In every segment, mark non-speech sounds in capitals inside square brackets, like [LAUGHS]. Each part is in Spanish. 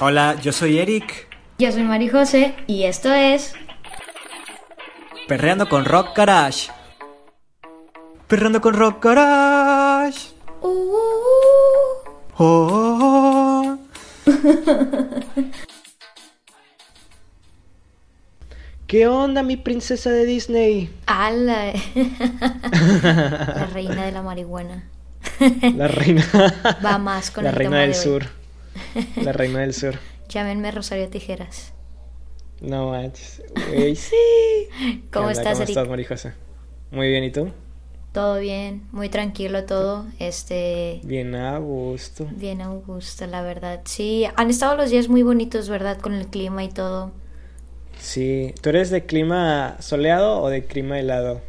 Hola, yo soy Eric. Yo soy Mari José y esto es Perreando con Rock Garage. Perreando con Rock Garage. Uh, uh, uh. Oh, oh, oh. ¿Qué onda, mi princesa de Disney? ala. [LAUGHS] la reina de la marihuana. La reina. [LAUGHS] Va más con La el reina tema del de hoy. sur. [LAUGHS] La reina del sur. Llámenme Rosario Tijeras. No manches. Güey, [LAUGHS] sí. ¿Qué ¿Cómo onda? estás, ¿Cómo Eric? estás, Marijosa? Muy bien, ¿y tú? Todo bien, muy tranquilo todo. Este, Bien a gusto. bien a gusto, la verdad. Sí, han estado los días muy bonitos, ¿verdad? Con el clima y todo. Sí. ¿Tú eres de clima soleado o de clima helado?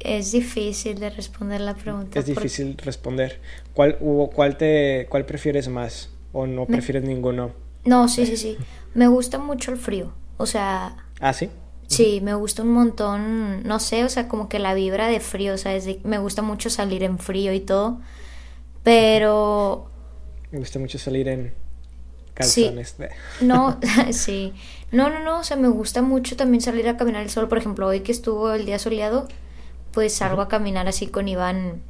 Es difícil de responder la pregunta. Es porque- difícil responder. ¿Cuál, cuál, te, ¿Cuál prefieres más? ¿O no Me- prefieres ninguno? No, sí, sí, sí. Me gusta mucho el frío. O sea, ¿Ah, sí? Sí, me gusta un montón, no sé, o sea, como que la vibra de frío, o sea, es de- me gusta mucho salir en frío y todo, pero Me gusta mucho salir en calzones. [LAUGHS] no, [LAUGHS] sí, no, no, no, o sea, me gusta mucho también salir a caminar el sol, por ejemplo, hoy que estuvo el día soleado, pues salgo a caminar así con Iván,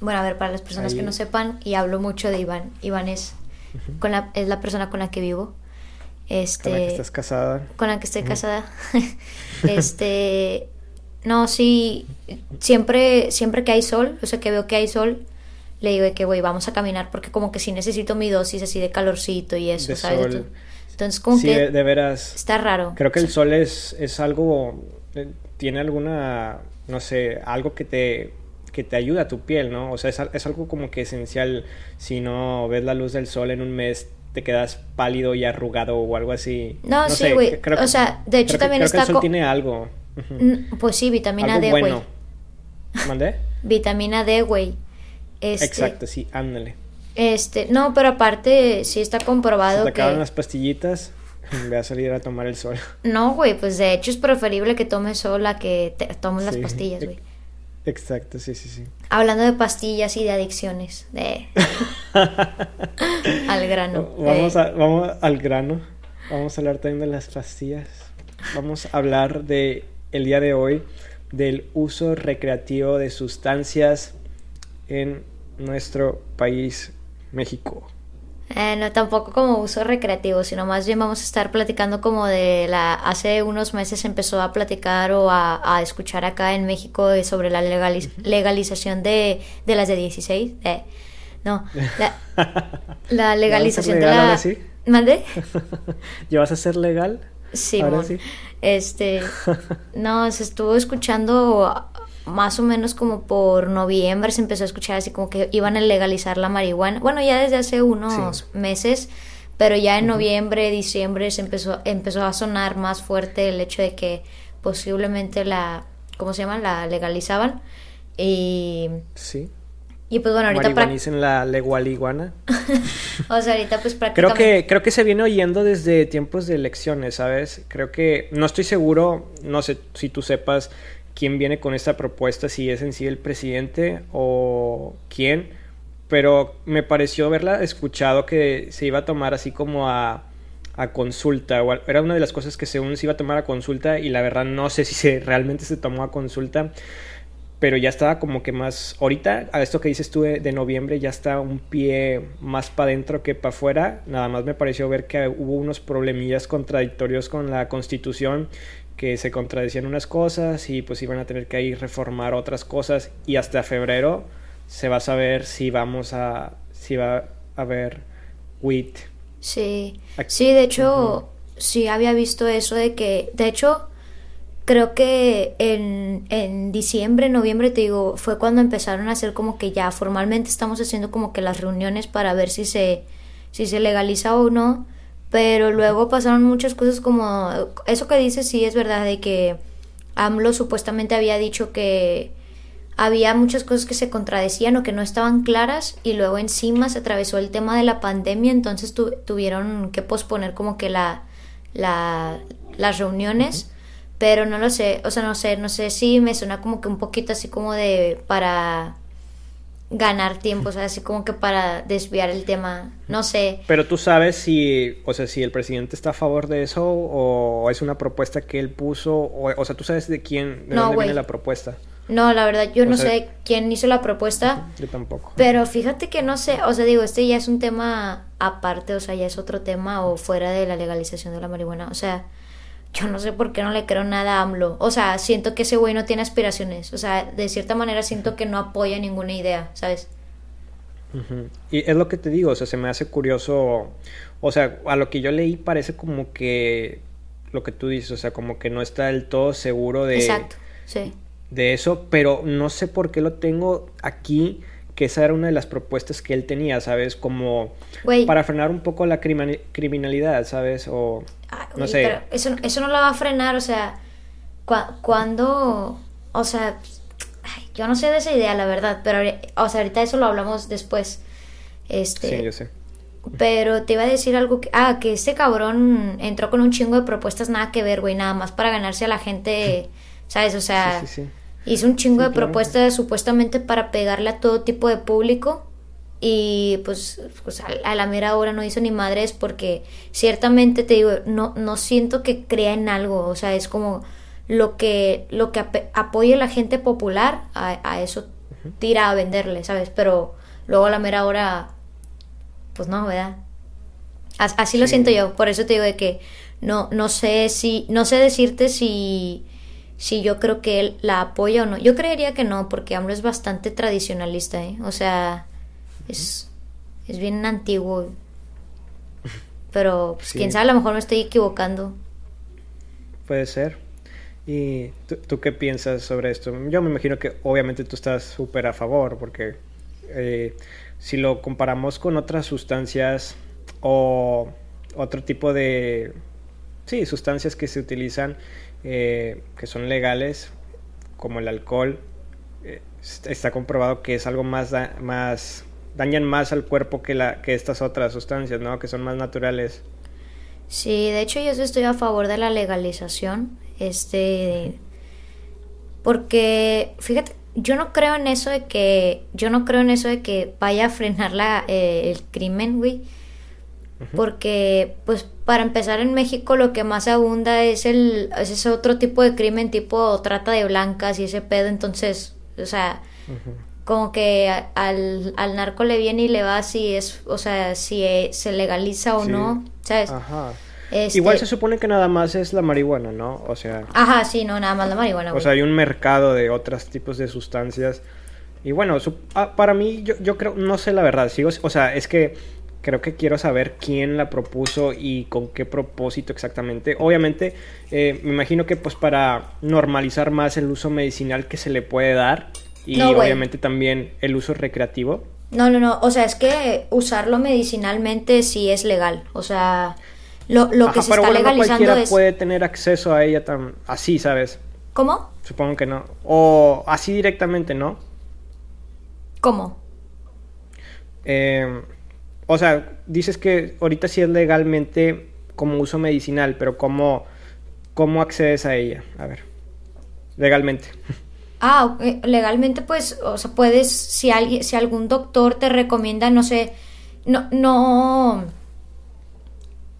bueno, a ver, para las personas que no sepan, y hablo mucho de Iván, Iván es, con la, es la persona con la que vivo, este... Con la que estás casada. con la que estoy casada. [LAUGHS] este, no, sí, siempre, siempre que hay sol, o sea, que veo que hay sol, le digo de que, güey, vamos a caminar porque como que sí necesito mi dosis así de calorcito y eso, De ¿sabes? sol. Entonces- como sí, que de, de veras. está raro. Creo que el sol es, es algo, eh, tiene alguna, no sé, algo que te, que te ayuda a tu piel, ¿no? O sea, es, es algo como que esencial. Si no ves la luz del sol en un mes, te quedas pálido y arrugado o algo así. No, sí, sé, güey. que- O que- sea, de hecho creo que- también creo que está el sol tiene algo. Pues sí, vitamina algo D, güey. bueno. ¿Mandé? [LAUGHS] Vitamina D, güey. Este, Exacto, sí, ándale. Este, no, pero aparte sí está comprobado te acaban que las pastillitas, [LAUGHS] ve a salir a tomar el sol. no, güey, pues de hecho es preferible que tomes sola que te tomes las Sí. pastillas, güey. Exacto, sí, sí, sí. Hablando de pastillas y de adicciones, de [LAUGHS] al grano. Vamos, a- vamos al grano. Vamos a hablar también de las pastillas. Vamos a hablar de el día de hoy del uso recreativo de sustancias en nuestro país, México. Eh, no tampoco como uso recreativo, sino más bien vamos a estar platicando como de la hace unos meses empezó a platicar o a, a escuchar acá en México sobre la legaliz- legalización de, de las de 16. eh, no, la, [LAUGHS] la legalización de la ahora sí? ¿Mande? [LAUGHS] ¿Ya vas a ser legal? Sí, sí. Este, [LAUGHS] no, se estuvo escuchando más o menos como por noviembre, se empezó a escuchar así como que iban a legalizar la marihuana. Bueno, ya desde hace unos Sí. meses, pero ya en noviembre, diciembre se empezó, empezó a sonar más fuerte el hecho de que posiblemente la, ¿cómo se llama? La legalizaban. Y, Sí. y pues bueno, ahorita, Marihuanicen la legualiguana. [LAUGHS] o sea, ahorita pues Creo prácticamente... que, creo que se viene oyendo desde tiempos de elecciones, ¿sabes? Creo que, no estoy seguro, no sé si tú sepas quién viene con esta propuesta, si es en sí el presidente o quién, pero me pareció haberla escuchado que se iba a tomar así como a, a consulta, era una de las cosas que según se iba a tomar a consulta y la verdad no sé [LAUGHS] si se, realmente se tomó a consulta, pero ya estaba como que más, ahorita a esto que dices tú de, de noviembre ya está un pie más para adentro que para afuera, nada más me pareció ver que hubo unos problemillas contradictorios con la constitución, que se contradecían unas cosas y pues iban a tener que ahí reformar otras cosas y hasta febrero se va a saber si vamos a, si va a haber WIT. Sí, Aquí- sí, de hecho, sí había visto eso de que, de hecho, creo que en, en diciembre, noviembre, te digo, fue cuando empezaron a hacer como que ya formalmente estamos haciendo como que las reuniones para ver si se, si se legaliza o no, pero luego pasaron muchas cosas como, eso que dices sí es verdad, de que AMLO supuestamente había dicho que había muchas cosas que se contradecían o que no estaban claras y luego encima se atravesó el tema de la pandemia, entonces tu- tuvieron que posponer como que la, la las reuniones, pero no lo sé, o sea, no sé, no sé si me suena como que un poquito así como de para ganar tiempo, o sea, así como que para desviar el tema, no sé. Pero tú sabes si, o sea, si el presidente está a favor de eso o es una propuesta que él puso, o, o sea, tú sabes de quién, de dónde viene la propuesta. No, la verdad, yo no sé quién hizo la propuesta. [LAUGHS] Yo tampoco. Pero fíjate que no sé, o sea, digo, este ya es un tema aparte, o sea, ya es otro tema o fuera de la legalización de la marihuana, o sea, yo no sé por qué no le creo nada a AMLO. O sea, siento que ese güey no tiene aspiraciones. O sea, de cierta manera siento que no apoya ninguna idea, ¿sabes? Y es lo que te digo, o sea, se me hace curioso. O sea, a lo que yo leí parece como que lo que tú dices, o sea, como que no está del todo seguro de. Exacto, sí. De eso, pero no sé por qué lo tengo aquí que esa era una de las propuestas que él tenía, ¿sabes? Como para frenar un poco la criminalidad, ¿sabes? O ah, no sé. Pero eso, eso no la va a frenar, o sea, cuando, o sea, yo no sé de esa idea, la verdad, pero, o sea, ahorita eso lo hablamos después. Este, sí, yo sé. Pero te iba a decir algo que, ah, que este cabrón entró con un chingo de propuestas nada que ver, güey, nada más para ganarse a la gente, [LAUGHS] ¿sabes? O sea, sí, sí, sí. Hizo un chingo de propuestas supuestamente para pegarle a todo tipo de público y pues, pues a, la mera hora no hizo ni madres porque ciertamente te digo, no, no siento que crea en algo, o sea, es como lo que, lo que apoye la gente popular, a, eso tira a venderle, ¿sabes? Pero luego a la mera hora, pues no, ¿verdad? Así lo siento yo, por eso te digo de que no, no sé si, no sé decirte si si yo creo que él la apoya o no. Yo creería que no, porque AMLO es bastante tradicionalista, ¿eh? O sea, es, es bien antiguo. Pero, pues, quién sabe, a lo mejor me estoy equivocando. Puede ser. ¿Y tú, qué piensas sobre esto? Yo me imagino que obviamente tú estás súper a favor, porque eh, si lo comparamos con otras sustancias o otro tipo de, sí, sustancias que se utilizan eh, que son legales, como el alcohol, eh, está comprobado que es algo más, más dañan más al cuerpo que, la, que estas otras sustancias, ¿no? Que son más naturales. Sí, de hecho yo estoy a favor de la legalización, este, porque, fíjate, yo no creo en eso de que, yo no creo en eso de que vaya a frenar la, eh, el crimen, güey, porque pues para empezar en México lo que más abunda es el es ese otro tipo de crimen tipo trata de blancas y ese pedo entonces o sea como que al, al, narco le viene y le va si es o sea si e, se legaliza o no sabes Ajá. Este Igual se supone que nada más es la marihuana, ¿no? O sea. Ajá, sí, no, nada más la marihuana. O sea, hay un mercado de otros tipos de sustancias. Y bueno, ah, para mí, yo, yo creo, no sé la verdad, sigo, o sea, es que creo que quiero saber quién la propuso y con qué propósito exactamente. Obviamente, eh, me imagino que pues para normalizar más el uso medicinal que se le puede dar y obviamente también el uso recreativo. No, no, no, o sea, es que usarlo medicinalmente sí es legal, o sea, lo, lo que se está legalizando no puede tener acceso a ella tan así, ¿sabes? ¿Cómo? Supongo que no. O así directamente, ¿no? ¿Cómo? Eh, o sea, dices que ahorita sí es legalmente como uso medicinal, pero ¿cómo, cómo accedes a ella? A ver, legalmente. [LAUGHS] Ah, legalmente pues, o sea, puedes, si, alguien, si algún doctor te recomienda, no sé, no, no,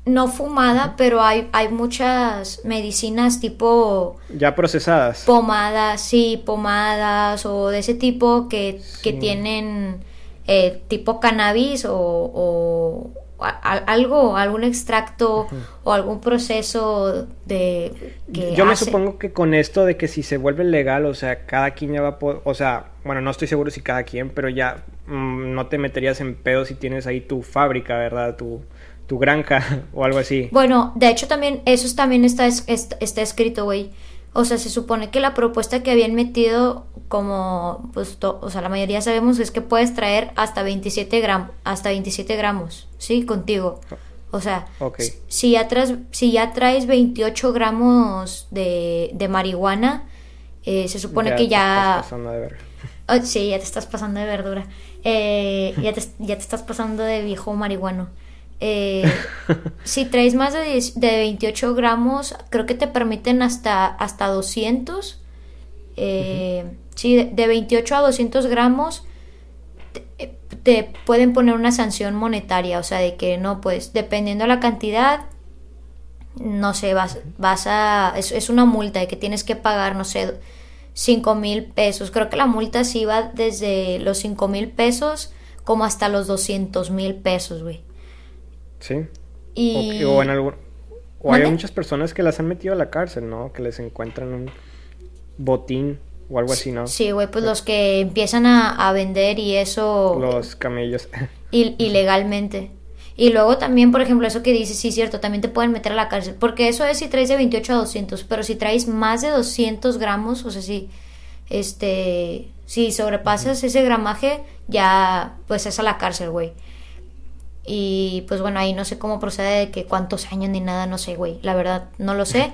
no fumada, pero hay, hay muchas medicinas tipo... Ya procesadas. Pomadas, sí, pomadas o de ese tipo que, que tienen eh, tipo cannabis o, algo, algún extracto o algún proceso de... Yo me supongo que con esto de que si se vuelve legal, o sea, cada quien ya va a poder, o sea, bueno, no estoy seguro si cada quien, pero ya mm, no te meterías en pedo si tienes ahí tu fábrica, ¿verdad? Tu, tu granja [LAUGHS] o algo así. Bueno, de hecho también, eso también está, está escrito, güey. O sea, se supone que la propuesta que habían metido, como, pues, o sea, la mayoría sabemos es que puedes traer hasta 27 gramos, hasta 27 gramos, ¿sí? Contigo. O sea, si, ya traes, si ya traes 28 gramos de, de marihuana, eh, se supone que ya... Te estás pasando de verga. Oh, sí, ya te estás pasando de verdura. Eh, ya, te, ya te estás pasando de viejo marihuano. Eh, [LAUGHS] si traes más de, de 28 gramos, creo que te permiten hasta, hasta 200. Eh, Sí, de, 28 a 200 gramos te pueden poner una sanción monetaria, o sea, de que no, pues dependiendo de la cantidad, no sé, vas, vas a, es, es una multa de que tienes que pagar, no sé, 5 mil pesos. Creo que la multa sí va desde los 5 mil pesos como hasta los 200 mil pesos, güey. Sí. Y... O, en algún... O hay muchas personas que las han metido a la cárcel, ¿no? Que les encuentran un botín o algo así, ¿no? Sí, güey, pues los que empiezan a, vender y eso... Los camellos. [LAUGHS] ilegalmente. Y luego también, por ejemplo, eso que dices, sí, cierto, también te pueden meter a la cárcel. Porque eso es si traes de 28 a 200. Pero si traes más de 200 gramos, o sea, si, este, si sobrepasas ese gramaje, ya, pues es a la cárcel, güey. Y pues bueno, ahí no sé cómo procede de que cuántos años ni nada, no sé, güey. La verdad, no lo sé.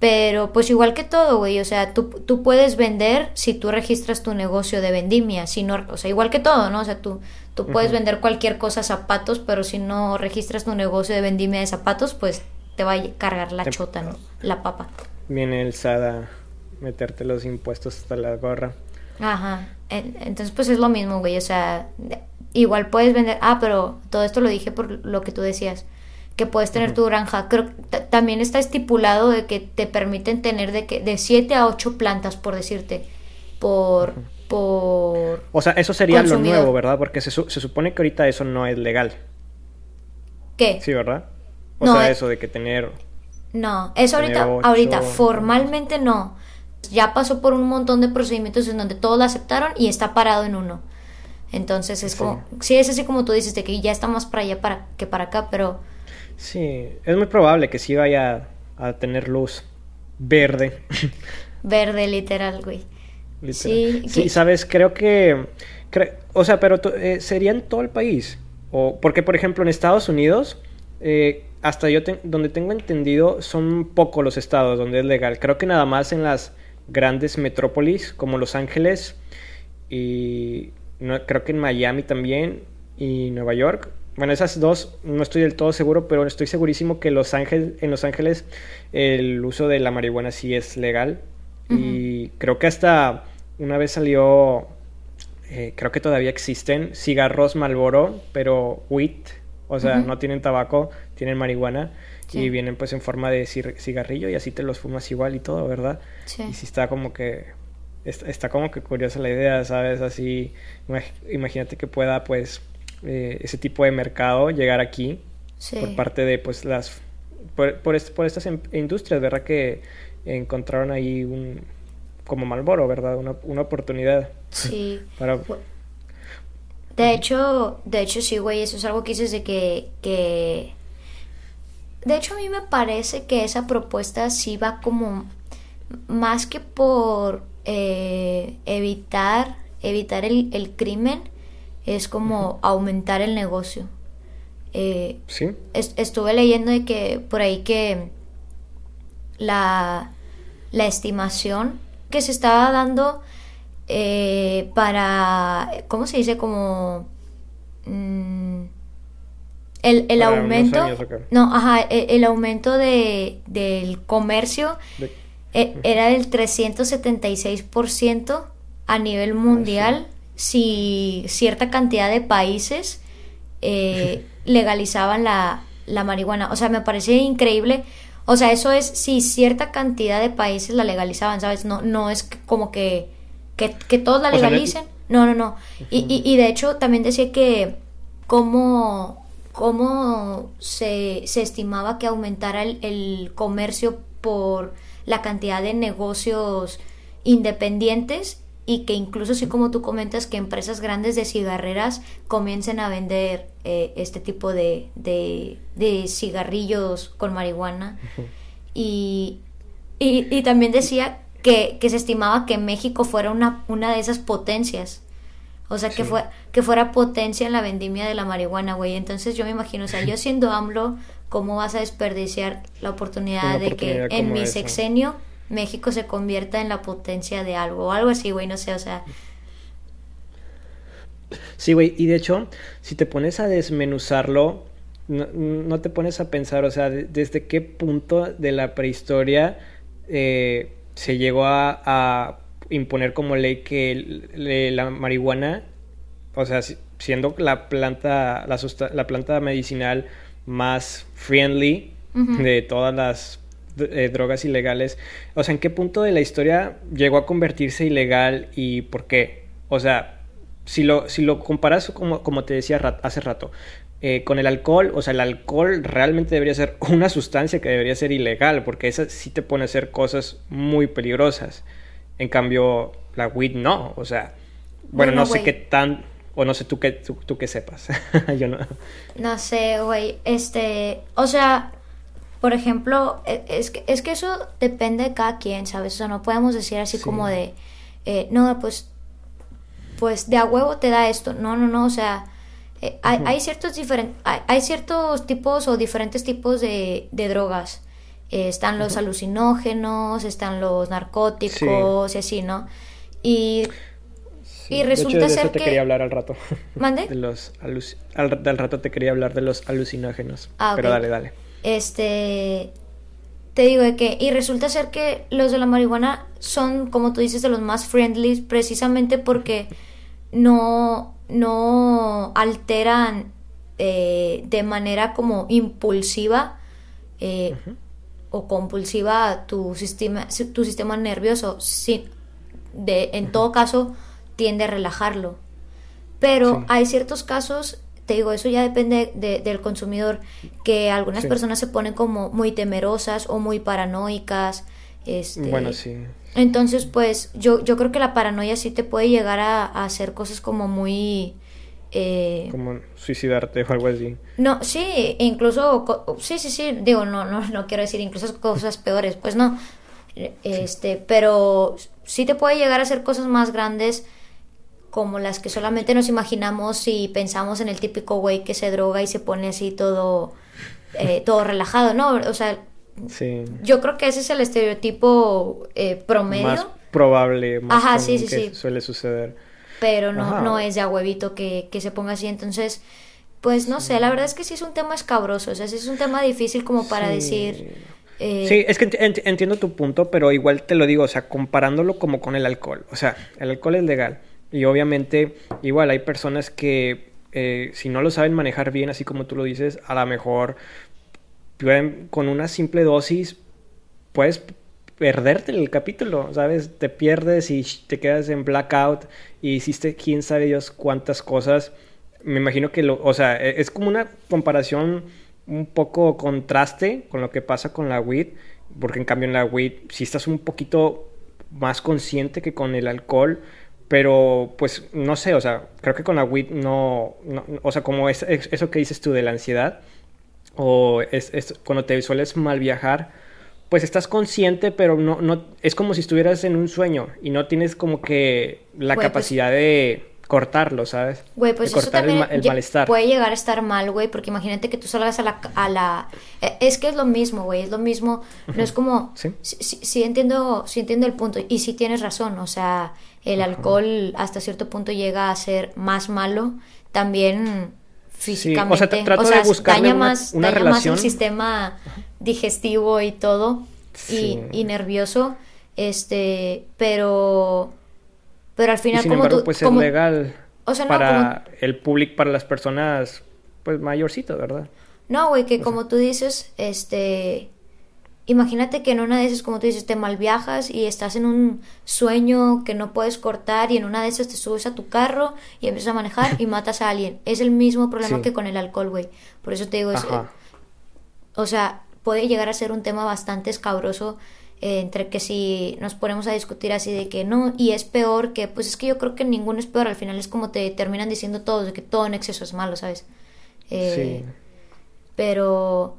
Pero pues igual que todo, güey, o sea, tú, tú puedes vender si tú registras tu negocio de vendimia, si no, o sea, igual que todo, ¿no? O sea, tú, tú puedes vender cualquier cosa, zapatos, pero si no registras tu negocio de vendimia de zapatos, pues te va a cargar la chota, ¿no? La papa. Viene el SADA meterte los impuestos hasta la gorra. Ajá. Entonces, pues es lo mismo, güey, o sea, igual puedes vender, ah, pero todo esto lo dije por lo que tú decías que puedes tener tu granja. Creo también está estipulado de que te permiten tener de que de 7 a 8 plantas, por decirte, por por O sea, eso sería lo nuevo, ¿verdad? Porque se, se, supone que ahorita eso no es legal. ¿Qué? Sí, ¿verdad? O sea, eso de que tener No, eso ahorita ahorita formalmente no. Ya pasó por un montón de procedimientos en donde todos lo aceptaron y está parado en uno. Entonces es como, sí, es así como tú dices, de que ya está más para allá para, que para acá, pero Sí, es muy probable que sí vaya a tener luz verde. Verde, literal, güey. Sí, sí sabes, creo que... o sea, pero eh, sería en todo el país. O, porque, por ejemplo, en Estados Unidos, eh, hasta yo donde tengo entendido, son pocos los estados donde es legal. Creo que nada más en las grandes metrópolis, como Los Ángeles, y creo que en Miami también, y Nueva York, bueno, esas dos no estoy del todo seguro, pero estoy segurísimo que Los Ángeles, en Los Ángeles el uso de la marihuana sí es legal. Y creo que hasta una vez salió, eh, creo que todavía existen cigarros Malboro, pero wheat, o sea, no tienen tabaco, tienen marihuana y vienen pues en forma de cigarrillo y así te los fumas igual y todo, ¿verdad? Sí. Y sí está como que está, como que curiosa la idea, ¿sabes? Así, imagínate que pueda pues eh, ese tipo de mercado llegar aquí por parte de pues las por, por, estas em, industrias, ¿verdad? Que encontraron ahí un como Malboro, ¿verdad? Una, una oportunidad. Sí. [LAUGHS] Para... De hecho, de hecho sí, güey, eso es algo que dices de que, que... De hecho a mí me parece que esa propuesta sí va como más que por eh, evitar evitar el, el crimen es como aumentar el negocio. Eh, sí. estuve leyendo de que por ahí que la, la estimación que se estaba dando eh, para, ¿cómo se dice? Como... Mm, el, el aumento... no, ajá, e, el, aumento de, del comercio era del 376% a nivel mundial si cierta cantidad de países eh, [LAUGHS] legalizaban la, marihuana. O sea, me parece increíble. O sea, eso es si cierta cantidad de países la legalizaban, ¿sabes? No, no es como que, que, todos la legalicen. no, no, no. y, y, de hecho también decía que cómo, cómo se, se estimaba que aumentara el, el comercio por la cantidad de negocios independientes y que incluso así como tú comentas que empresas grandes de cigarreras comiencen a vender eh, este tipo de, de, cigarrillos con marihuana. Y, y, también decía que, que, se estimaba que México fuera una, una de esas potencias. O sea, que, fue, que fuera potencia en la vendimia de la marihuana, güey. Entonces yo me imagino, o sea, yo siendo AMLO, ¿cómo vas a desperdiciar la oportunidad, de que en mi sexenio México se convierta en la potencia de algo o algo así, güey, no sé, o sea. Sí, güey, y de hecho, si te pones a desmenuzarlo, no, te pones a pensar, o sea, desde qué punto de la prehistoria eh, se llegó a, imponer como ley que la marihuana, o sea, siendo la planta, la, la planta medicinal más friendly de todas las eh, drogas ilegales. O sea, ¿en qué punto de la historia llegó a convertirse ilegal y por qué? O sea, si lo, si lo comparas, como, como te decía hace rato, eh, con el alcohol, o sea, el alcohol realmente debería ser [LAUGHS] una sustancia que debería ser ilegal, porque esa sí te pone a hacer cosas muy peligrosas. En cambio, la weed no, o sea, bueno, no sé qué tan, o no sé tú qué, tú, sepas, [LAUGHS] yo no. No sé, güey, este, o sea, por ejemplo, e, es que, es que eso depende de cada quien, ¿sabes? O sea, no podemos decir así como de, eh, no, pues, pues de a huevo te da esto. No, no, no, o sea, eh, hay, ciertos hay, ciertos tipos o diferentes tipos de, de drogas. Eh, están los alucinógenos, están los narcóticos y así, ¿no? Y, y resulta de eso ser te quería hablar al rato. ¿Mande? De los al, rato te quería hablar de los alucinógenos. Ah, Pero dale, dale. Este, te digo de que, y resulta ser que los de la marihuana son, como tú dices, de los más friendly, precisamente porque no, no alteran eh, de manera como impulsiva eh, o compulsiva tu sistema, tu sistema nervioso. de, en todo caso, tiende a relajarlo. Pero hay ciertos casos te digo, eso ya depende del consumidor, que algunas personas se ponen como muy temerosas o muy paranoicas. Este, bueno, sí. Entonces, pues yo, yo creo que la paranoia sí te puede llegar a, hacer cosas como muy... Eh, como suicidarte o algo así. No, sí, incluso, sí, sí, sí, digo, no, no, no quiero decir incluso cosas peores, pues no, este, pero sí te puede llegar a hacer cosas más grandes como las que solamente nos imaginamos y pensamos en el típico güey que se droga y se pone así todo, eh, [LAUGHS] todo relajado, ¿no? O sea, yo creo que ese es el estereotipo eh, promedio. Más probable, más Ajá, sí, sí, que suele suceder. Pero no, no es de a huevito que, que se ponga así, entonces... Pues no sé, la verdad es que sí es un tema escabroso, o sea, sí es un tema difícil como para decir... Eh, sí, es que entiendo tu punto, pero igual te lo digo, o sea, comparándolo como con el alcohol, o sea, el alcohol es legal, y obviamente, igual hay personas que eh, si no lo saben manejar bien, así como tú lo dices, a lo mejor con una simple dosis puedes perderte el capítulo, ¿sabes? Te pierdes y te quedas en blackout y hiciste quién sabe Dios cuántas cosas. Me imagino que lo, o sea, e, es como una comparación un poco contraste con lo que pasa con la weed, porque en cambio en la weed si estás un poquito más consciente que con el alcohol, pero, pues, no sé, o sea, creo que con la WIT no, o sea, como es, eso que dices tú de la ansiedad, o es, cuando te sueles mal viajar, pues estás consciente, pero no, no, es como si estuvieras en un sueño y no tienes como que la pues capacidad de cortarlo, ¿sabes? Güey, pues eso también el, malestar. puede llegar a estar mal, güey, porque imagínate que tú salgas a la... A la e, es que es lo mismo, güey, es lo mismo, no es como... ¿Sí? Sí, entiendo, sí entiendo el punto y sí tienes razón, o sea, el alcohol hasta cierto punto llega a ser más malo, también físicamente, o sea, trato de daña más, daña más el sistema digestivo y todo, y, y nervioso, este, pero pero al final, sin embargo, pues es legal para el público, para las personas, pues mayorcitas, ¿verdad? No, güey, que como tú dices, este. Imagínate que en una de esas, como tú dices, te mal viajas y estás en un sueño que no puedes cortar y en una de esas te subes a tu carro y empiezas a manejar y [LAUGHS] matas a alguien. Es el mismo problema que con el alcohol, güey. Por eso te digo, es, o sea, puede llegar a ser un tema bastante escabroso eh, entre que si nos ponemos a discutir así de que no, y es peor que, pues es que yo creo que ninguno es peor, al final es como te terminan diciendo todos, de que todo en exceso es malo, ¿sabes? Eh, sí. Pero,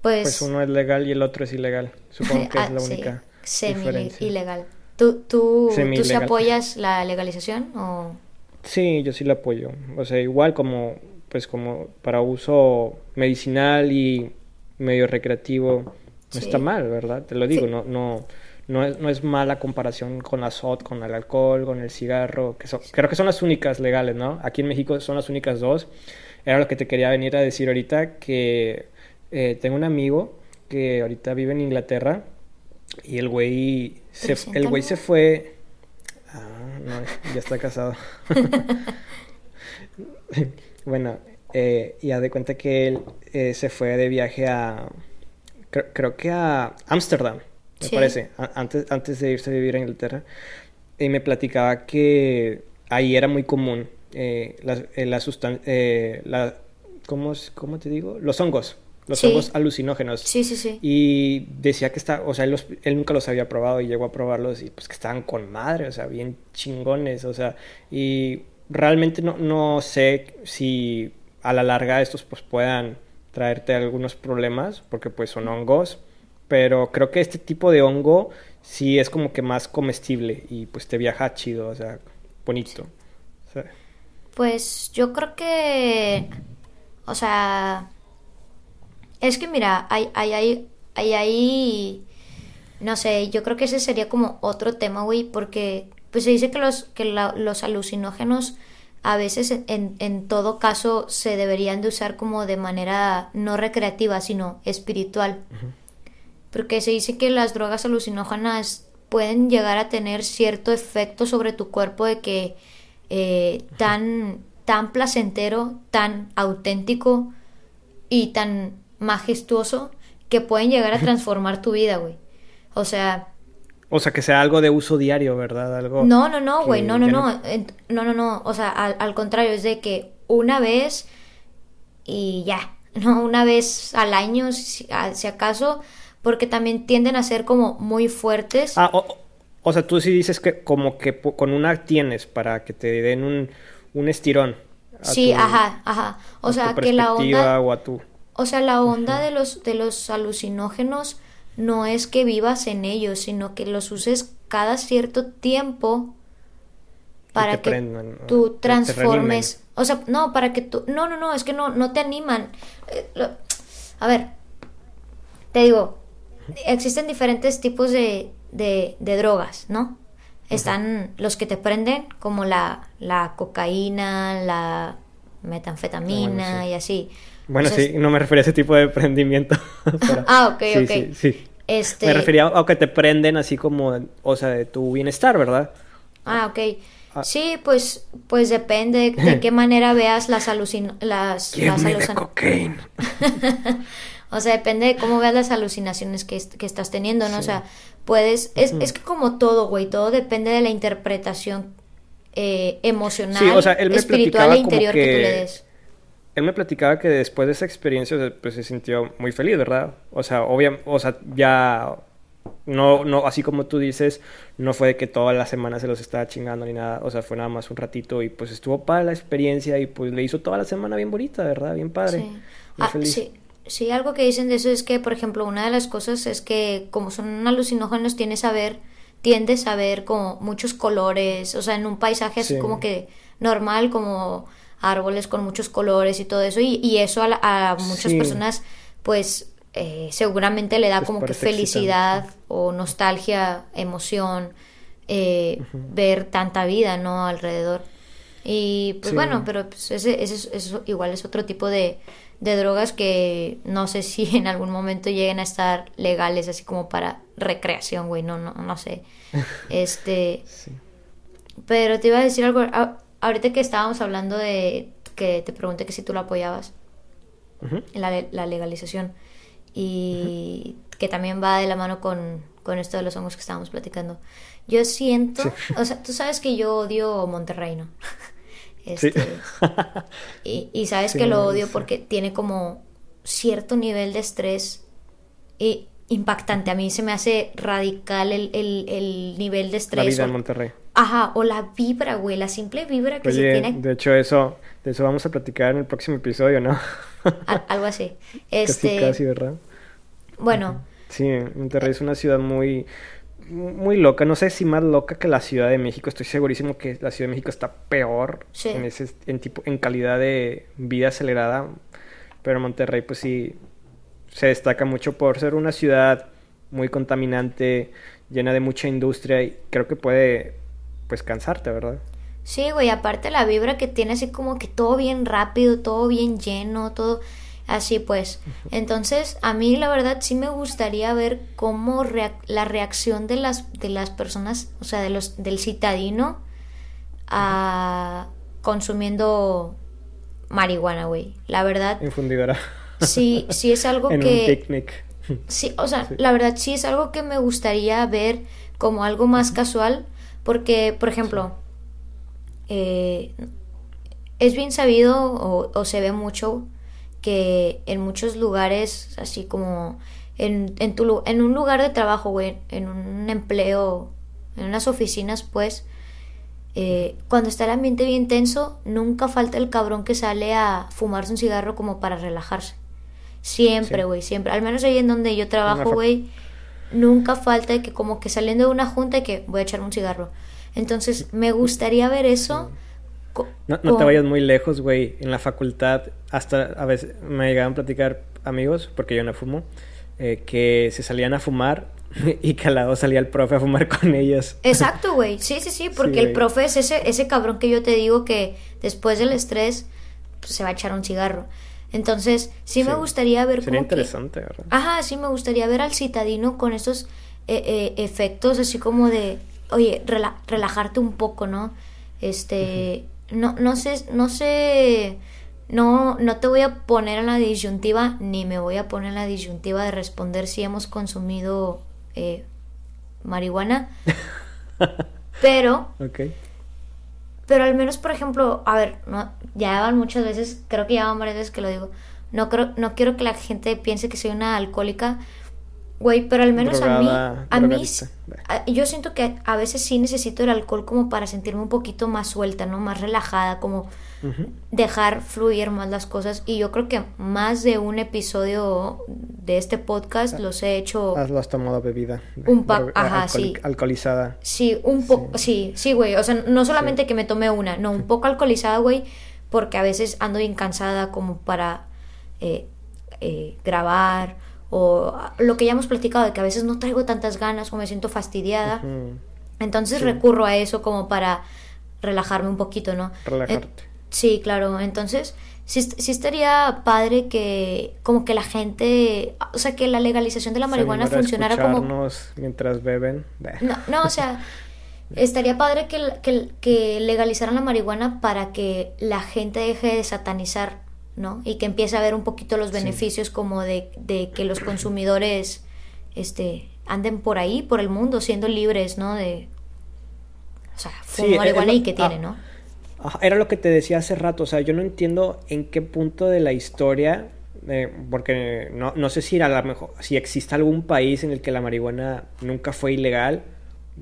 pues... Pues uno es legal y el otro es ilegal, [LAUGHS] supongo que es la ah, única semi ilegal. ¿Tú, tú, ¿tú sí apoyas la legalización o...? Sí, yo sí la apoyo. O sea, igual como, pues como para uso medicinal y medio recreativo no está mal, ¿verdad? Te lo digo, no, no, no, es, no es mala comparación con la SOT, con el alcohol, con el cigarro, que creo que son las únicas legales, ¿no? Aquí en México son las únicas dos. Era lo que te quería venir a decir ahorita, que eh, tengo un amigo que ahorita vive en Inglaterra y el güey se, el güey se fue... Ah, no, ya está casado. [LAUGHS] bueno, eh, y haz de cuenta que él eh, se fue de viaje a, creo, que a Ámsterdam, me parece, antes, antes de irse a vivir a Inglaterra. Y me platicaba que ahí era muy común eh, la, eh, la sustancia, la, ¿cómo, ¿cómo te digo? Los hongos los hongos alucinógenos. Sí, sí, sí. Y decía que está, o sea, él, él, nunca los había probado y llegó a probarlos y pues que estaban con madre, o sea, bien chingones, o sea, y realmente no, no sé si a la larga estos pues puedan traerte algunos problemas porque pues son hongos, pero creo que este tipo de hongo sí es como que más comestible y pues te viaja chido, o sea, bonito. Pues yo creo que, o sea, es que mira, hay, hay, hay, hay, hay, no sé, yo creo que ese sería como otro tema, güey, porque pues se dice que los, que los alucinógenos a veces en, en, todo caso se deberían de usar como de manera no recreativa, sino espiritual. Porque se dice que las drogas alucinógenas pueden llegar a tener cierto efecto sobre tu cuerpo de que eh, tan, tan placentero, tan auténtico y tan majestuoso que pueden llegar a transformar tu vida, güey. O sea... O sea, que sea algo de uso diario, ¿verdad? Algo no, no, no, güey, no, no, no, no, no, no, o sea, al, contrario, es de que una vez y ya, [LAUGHS] no una vez al año, si, acaso, porque también tienden a ser como muy fuertes. Ah, o, sea, tú sí dices que como que con una tienes para que te den un, un estirón. Sí, ajá, ajá. O sea, que la onda... O a tu... O sea, la onda de los, de los alucinógenos no es que vivas en ellos, sino que los uses cada cierto tiempo para que, tú transformes. O sea, no, para que tú... No, no, no, es que no, no te animan. Eh, a ver, te digo, existen diferentes tipos de, de, drogas, ¿no? Están los que te prenden, como la, la cocaína, la metanfetamina ah, y así. Bueno, sí, no me refería a ese tipo de prendimiento. [LAUGHS] ah, ok, ok. Sí, sí. Este... Me refería a que te prenden así como, o sea, de tu bienestar, ¿verdad? Ah, ok. Ah. Sí, pues, pues depende de qué manera veas las alucinaciones. Las, [LAUGHS] o sea, depende de cómo veas las alucinaciones que, que estás teniendo, ¿no? O sea, puedes... Es, es que como todo, güey, todo depende de la interpretación eh, emocional, espiritual e interior que... que tú le des él me platicaba que después de esa experiencia pues, se sintió muy feliz, ¿verdad? O sea, obvio, o sea, ya no, no, así como tú dices, no fue de que toda la semana se los estaba chingando ni nada, o sea, fue nada más un ratito y pues estuvo para la experiencia y pues le hizo toda la semana bien bonita, ¿verdad? Bien padre. Sí. Ah, sí. sí, algo que dicen de eso es que, por ejemplo, una de las cosas es que como son alucinógenos tienes a ver, tiendes a ver como muchos colores, o sea, en un paisaje así como que normal, como árboles con muchos colores y todo eso, y, eso a, muchas personas, pues eh, seguramente le da como que felicidad o nostalgia, emoción, eh, ver tanta vida, ¿no? Alrededor. Y pues bueno, pero pues ese, ese, igual es otro tipo de, de drogas que no sé si [LAUGHS] en algún momento lleguen a estar legales así como para recreación, güey, no, no, no sé. [LAUGHS] Este... Pero te iba a decir algo, ah, ahorita que estábamos hablando de que te pregunté que si tú lo apoyabas, la, la, legalización, y que también va de la mano con, con, esto de los hongos que estábamos platicando. Yo siento, o sea, tú sabes que yo odio Monterrey, ¿no? [LAUGHS] Este, [LAUGHS] y, y, sabes que lo odio porque tiene como cierto nivel de estrés y impactante. A mí se me hace radical el, el, el nivel de estrés. La vida en Monterrey. Ajá, o la vibra, güey, la simple vibra que se tiene. De hecho, eso, de eso vamos a platicar en el próximo episodio, ¿no? [LAUGHS] algo así. Este... Casi, casi, ¿verdad? Bueno. Sí, Monterrey es una ciudad muy, muy loca. No sé si más loca que la Ciudad de México. Estoy segurísimo que la Ciudad de México está peor en, ese, en, tipo, en calidad de vida acelerada. Pero Monterrey, pues sí, se destaca mucho por ser una ciudad muy contaminante, llena de mucha industria y creo que puede pues cansarte, ¿verdad? Sí, güey, aparte la vibra que tiene así como que todo bien rápido, todo bien lleno, todo así pues. Entonces, a mí la verdad sí me gustaría ver cómo la reacción de las de las personas, o sea, de los del citadino a consumiendo marihuana, güey. La verdad. Infundidora. Sí, sí es algo [LAUGHS] en que. un picnic. Sí, o sea, la verdad sí es algo que me gustaría ver como algo más casual, porque, por ejemplo, eh, es bien sabido o, o, se ve mucho que en muchos lugares, así como en, en, tu, en un lugar de trabajo, güey, en un empleo, en unas oficinas, pues, eh, cuando está el ambiente bien tenso, nunca falta el cabrón que sale a fumarse un cigarro como para relajarse. Siempre, güey, siempre. Al menos ahí en donde yo trabajo, güey, nunca falta que como que saliendo de una junta y que voy a echar un cigarro. Entonces, me gustaría ver eso. No, no te vayas muy lejos, güey. En la facultad, hasta a veces me llegaban a platicar amigos, porque yo no fumo, eh, que se salían a fumar [LAUGHS] y que al lado salía el profe a fumar con ellos. Exacto, güey. [LAUGHS] Sí, sí, sí, porque sí, el profe es ese, ese cabrón que yo te digo que después del estrés pues, se va a echar un cigarro. Entonces, sí, sí. me gustaría ver Sería interesante, que... ¿verdad? Ajá, sí, me gustaría ver al citadino con estos eh, eh, efectos así como de, oye, rela relajarte un poco, ¿no? Este, uh -huh. no, no sé, no sé, no, no te voy a poner en la disyuntiva, ni me voy a poner en la disyuntiva de responder si hemos consumido eh, marihuana, [LAUGHS] pero... Okay. Pero al menos, por ejemplo, a ver, no, ya van muchas veces, creo que ya van varias veces que lo digo. No creo, no quiero que la gente piense que soy una alcohólica, güey, pero al menos Drogada, a mí, a mí, a, yo siento que a veces sí necesito el alcohol como para sentirme un poquito más suelta, ¿no? Más relajada, como uh -huh. dejar fluir más las cosas. Y yo creo que más de un episodio de este podcast los he hecho. Lo has tomado bebida. Un pa ajá, alcohol sí. Alcoholizada. Sí, un poco, sí, sí, güey. O sea, no solamente sí. que me tomé una, no, un poco alcoholizada, güey, porque a veces ando bien cansada como para eh, eh, grabar o lo que ya hemos platicado de que a veces no traigo tantas ganas o me siento fastidiada. Uh -huh. Entonces sí. recurro a eso como para relajarme un poquito, ¿no? Relajarte. Eh, sí, claro. Entonces, sí, sí, estaría padre que como que la gente, o sea, que la legalización de la marihuana funcionara como... mientras beben. No, no, o sea, [LAUGHS] estaría padre que, que, que legalizaran la marihuana para que la gente deje de satanizar ¿no? Y que empiece a ver un poquito los beneficios sí. como de, de, que los consumidores este, anden por ahí, por el mundo, siendo libres, ¿no? De, o sea, fumo sí, marihuana y que tiene, ah, ¿no? Era lo que te decía hace rato, o sea, yo no entiendo en qué punto de la historia, eh, porque no, no sé si, a lo mejor, si existe algún país en el que la marihuana nunca fue ilegal,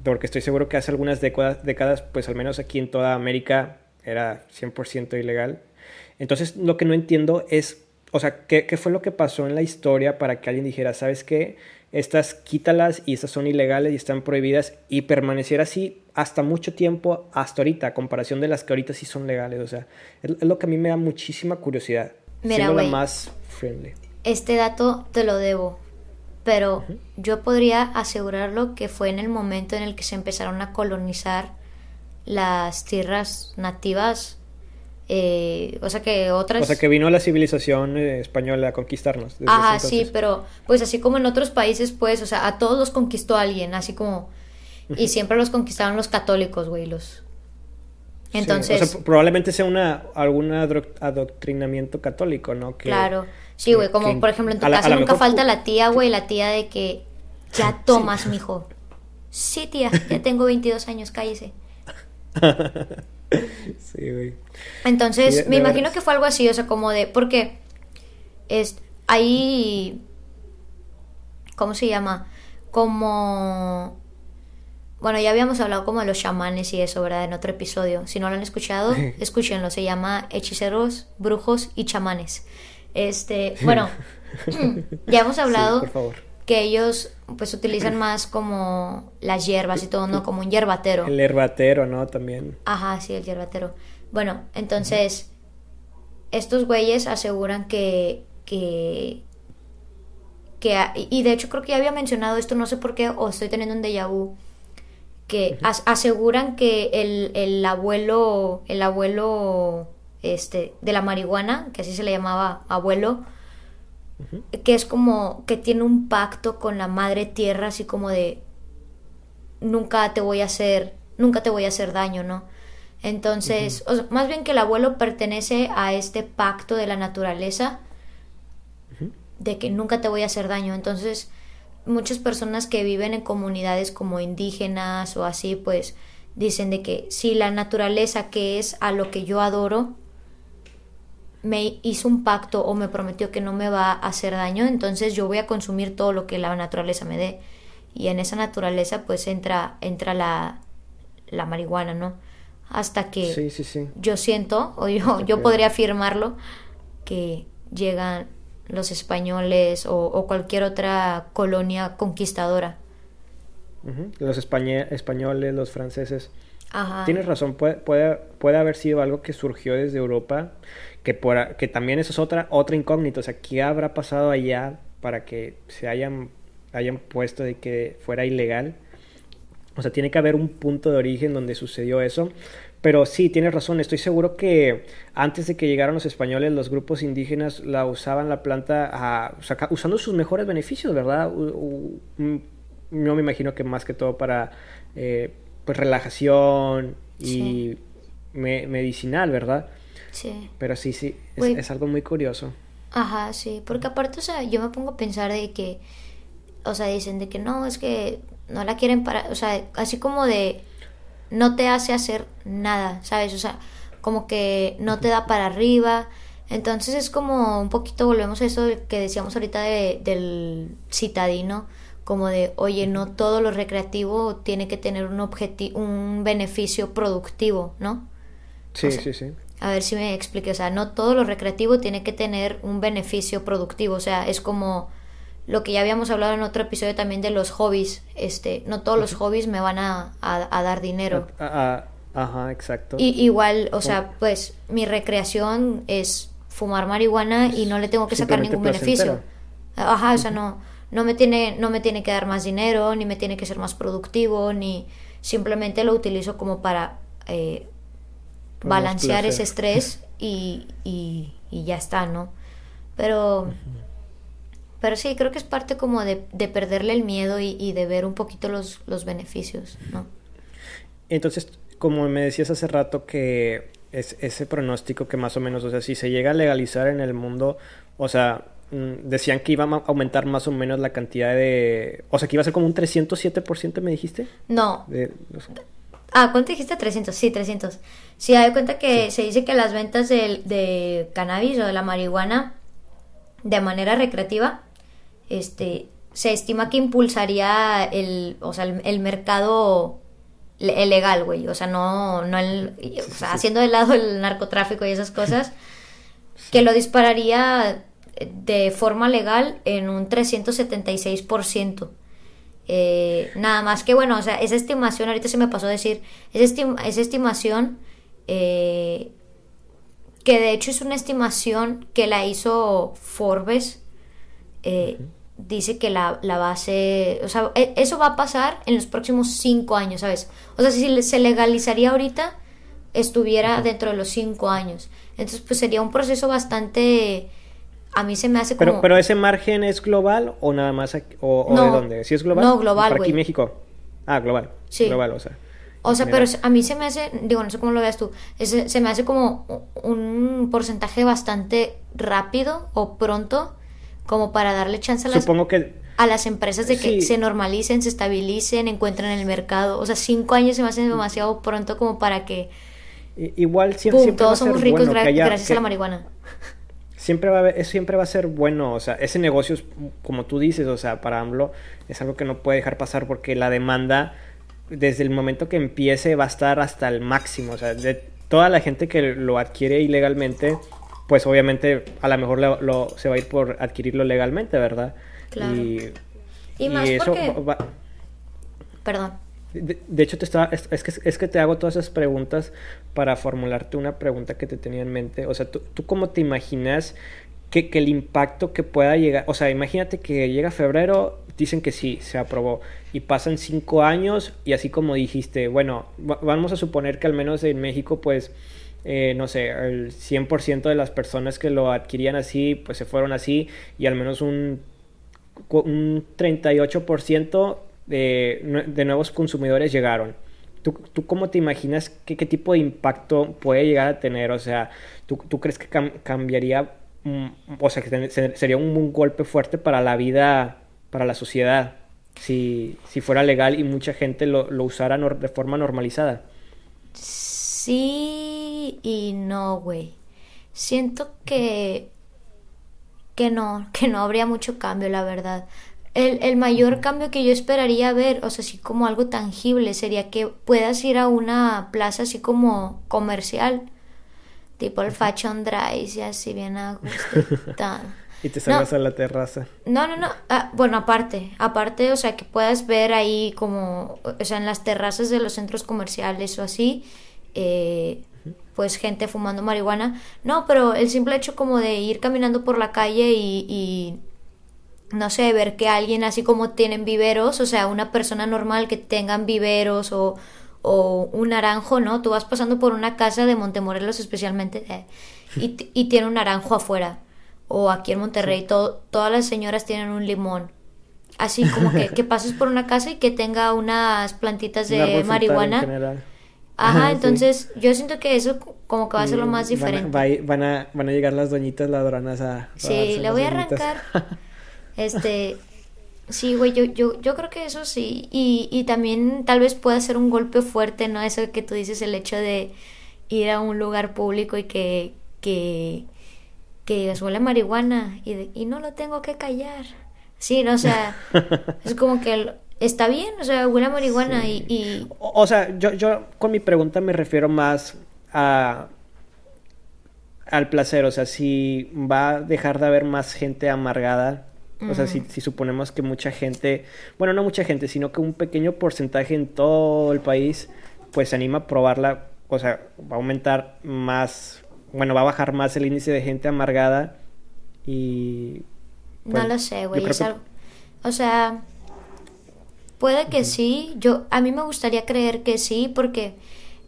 porque estoy seguro que hace algunas décadas, décadas pues al menos aquí en toda América era 100% ilegal. Entonces, lo que no entiendo es, o sea, ¿qué, ¿qué, fue lo que pasó en la historia para que alguien dijera, ¿sabes qué? Estas quítalas y estas son ilegales y están prohibidas y permaneciera así hasta mucho tiempo, hasta ahorita, a comparación de las que ahorita sí son legales. O sea, es, es lo que a mí me da muchísima curiosidad. Mira, güey. más friendly. Este dato te lo debo, pero uh -huh. yo podría asegurarlo que fue en el momento en el que se empezaron a colonizar las tierras nativas eh, o sea que otras... O sea que vino la civilización eh, española a conquistarnos. Ah, sí, pero pues así como en otros países, pues, o sea, a todos los conquistó alguien, así como... Y siempre los conquistaron los católicos, güey, los... Entonces... Sí, o sea, probablemente sea una, algún adoctrinamiento católico, ¿no? Que, claro. Sí, güey, como que, por ejemplo en tu casa nunca falta la tía, güey, la tía de que [LAUGHS] ya tomas, sí. mijo. Sí, tía, ya tengo 22 años, cállese. [LAUGHS] [LAUGHS] sí, güey. Entonces, de, de me imagino que fue algo así, o sea, como de. Porque. Es, ahí. ¿Cómo se llama? Como. Bueno, ya habíamos hablado como de los chamanes y eso, ¿verdad? En otro episodio. Si no lo han escuchado, [LAUGHS] escúchenlo. Se llama Hechiceros, Brujos y Chamanes. Este, [LAUGHS] bueno, ya hemos hablado sí, por favor. Que ellos pues utilizan [CLEARS THROAT] más como las hierbas y todo, ¿no? Como un hierbatero. El herbatero, ¿no? También. Ajá, sí, el hierbatero. Bueno, entonces, estos güeyes aseguran que, que, que, y de hecho creo que ya había mencionado esto, no sé por qué, o estoy teniendo un déjà vu, que uh -huh. aseguran que el, el abuelo, el abuelo, este, de la marihuana, que así se le llamaba abuelo, uh -huh. que es como que tiene un pacto con la madre tierra, así como de nunca te voy a hacer, nunca te voy a hacer daño, ¿no? Entonces, más bien que el abuelo pertenece a este pacto de la naturaleza de que nunca te voy a hacer daño. Entonces, muchas personas que viven en comunidades como indígenas o así, pues dicen de que si la naturaleza que es a lo que yo adoro me hizo un pacto o me prometió que no me va a hacer daño, entonces yo voy a consumir todo lo que la naturaleza me dé. Y en esa naturaleza pues entra, entra la, la marihuana, ¿no? Hasta que yo siento, o yo, yo podría afirmarlo, que llegan los españoles o, cualquier otra colonia conquistadora. Los españoles, los franceses. Tienes razón, puede, puede, puede, haber sido algo que surgió desde Europa, que, por, que también eso es otra, otra incógnita. O sea, ¿qué habrá pasado allá para que se hayan, hayan puesto de que fuera ilegal? O sea, tiene que haber un punto de origen donde sucedió eso. Pero sí, tienes razón, estoy seguro que antes de que llegaran los españoles, los grupos indígenas la usaban la planta usando sus mejores beneficios, ¿verdad? Mm, yo me imagino que más que todo para eh, pues relajación y medicinal, ¿verdad? Sí. Pero sí, sí, es, es, algo muy curioso. Ajá, sí, porque aparte, o sea, yo me pongo a pensar de que, o sea, dicen de que no, es que no la quieren para, o sea, así como de no te hace hacer nada, ¿sabes? O sea, como que no te da para arriba. Entonces es como un poquito, volvemos a eso que decíamos ahorita del citadino, como de, oye, no todo lo recreativo tiene que tener un, objetivo, un beneficio productivo, ¿no? Sí, sí, sí. A ver si me expliqué, o sea, no todo lo recreativo tiene que tener un beneficio productivo, o sea, es como lo que ya habíamos hablado en otro episodio también de los hobbies. Este, no todos los hobbies me van a, dar dinero. ajá, exacto. Y, igual, o sea, pues mi recreación es fumar marihuana y no le tengo que sacar ningún beneficio. Ajá, o sea, no, no me tiene, no me tiene que dar más dinero, ni me tiene que ser más productivo, ni simplemente lo utilizo como para eh, balancear ese estrés y, y, y, ya está, ¿no? Pero pero sí, creo que es parte como de, perderle el miedo y, de ver un poquito los, los beneficios, ¿no? Entonces, como me decías hace rato que es ese pronóstico que más o menos, o sea, si se llega a legalizar en el mundo, o sea, mm, decían que iba a aumentar más o menos la cantidad de... O sea, que iba a ser como un 307%, me dijiste. No. Ah, ¿cuánto dijiste? 300, sí, 300. Sí, hay cuenta que se dice que las ventas de, de cannabis o de la marihuana de manera recreativa este, se estima que impulsaría el, o sea, el, mercado legal, güey. O sea, no, no el, o sea, haciendo de lado el narcotráfico y esas cosas, [LAUGHS] que lo dispararía de forma legal en un 376%. Eh, nada más que bueno, o sea, esa estimación, ahorita se me pasó a decir, esa, esa estimación, eh, que de hecho es una estimación que la hizo Forbes, eh, dice que la, la base, o sea, e, eso va a pasar en los próximos cinco años, ¿sabes? O sea, si se legalizaría ahorita, estuviera dentro de los cinco años. Entonces, pues sería un proceso bastante... A mí se me hace como... Pero, pero ese margen es global o nada más... o, de dónde? ¿Si es global? No, global, Para aquí México. Ah, global. Sí. Global, o sea. O sea, pero a mí se me hace, digo, no sé cómo lo veas tú, se me hace como un porcentaje bastante rápido o pronto como para darle chance a las, que, a las empresas de que se normalicen, se estabilicen, encuentren el mercado. O sea, cinco años se me hacen demasiado pronto como para que... Igual siempre, todos somos ricos gracias a la marihuana. [LAUGHS] Siempre va, a, siempre va a ser bueno, o sea, ese negocio, es, como tú dices, o sea, para AMLO es algo que no puede dejar pasar porque la demanda desde el momento que empiece va a estar hasta el máximo, o sea, de toda la gente que lo adquiere ilegalmente pues obviamente a lo mejor lo, se va a ir por adquirirlo legalmente, ¿verdad? Claro. Y, más porque... Perdón. De, hecho, te estaba, es, que, es que te hago todas esas preguntas para formularte una pregunta que te tenía en mente. O sea, ¿tú, tú cómo te imaginas que, el impacto que pueda llegar? O sea, imagínate que llega febrero, dicen que sí, se aprobó, y pasan cinco años, y así como dijiste, bueno, vamos a suponer que al menos en México, pues eh, no sé, el 100% de las personas que lo adquirían así, pues se fueron así y al menos un, un 38% de, de nuevos consumidores llegaron. ¿Tú, ¿Tú, cómo te imaginas qué, tipo de impacto puede llegar a tener? O sea, ¿tú, tú crees que cam cambiaría, o sea, que sería un, un, golpe fuerte para la vida, para la sociedad, si, si fuera legal y mucha gente lo, lo usara de forma normalizada? Sí y no, güey. Siento que que no, que no habría mucho cambio, la verdad. El, el mayor cambio que yo esperaría ver, o sea, así como algo tangible, sería que puedas ir a una plaza así como comercial, tipo el Fashion Drive, y así bien a [LAUGHS] y te salgas a la terraza. No, no, no. Ah, bueno, aparte, aparte, o sea, que puedas ver ahí como, o sea, en las terrazas de los centros comerciales o así, eh, pues gente fumando marihuana. No, pero el simple hecho como de ir caminando por la calle y, no sé, ver que alguien así como tienen viveros, o sea, una persona normal que tengan viveros o, o un naranjo, ¿no? Tú vas pasando por una casa de Montemorelos especialmente eh, y, y, tiene un naranjo afuera. O aquí en Monterrey todas las señoras tienen un limón. Así como que, que pases por una casa y que tenga unas plantitas de marihuana Ajá, entonces yo siento que eso como que va a ser lo más diferente. Van a, van a, llegar las doñitas ladronas a... Sí, le voy a arrancar. [LAUGHS] este... Sí, güey, yo, yo, yo creo que eso sí. Y, y también tal vez pueda ser un golpe fuerte, ¿no? Eso que tú dices, el hecho de ir a un lugar público y que, que, que digas, huele marihuana y, y no lo tengo que callar. Sí, no, o sea, [LAUGHS] es como que está bien, o sea, huele a marihuana y, O, sea, yo, yo con mi pregunta me refiero más a al placer, o sea, si va a dejar de haber más gente amargada, o sea, si, si, suponemos que mucha gente, bueno, no mucha gente, sino que un pequeño porcentaje en todo el país, pues se anima a probarla, o sea, va a aumentar más, bueno, va a bajar más el índice de gente amargada y... no pues, lo sé, güey, o sea, Puede que sí, yo a mí me gustaría creer que sí, porque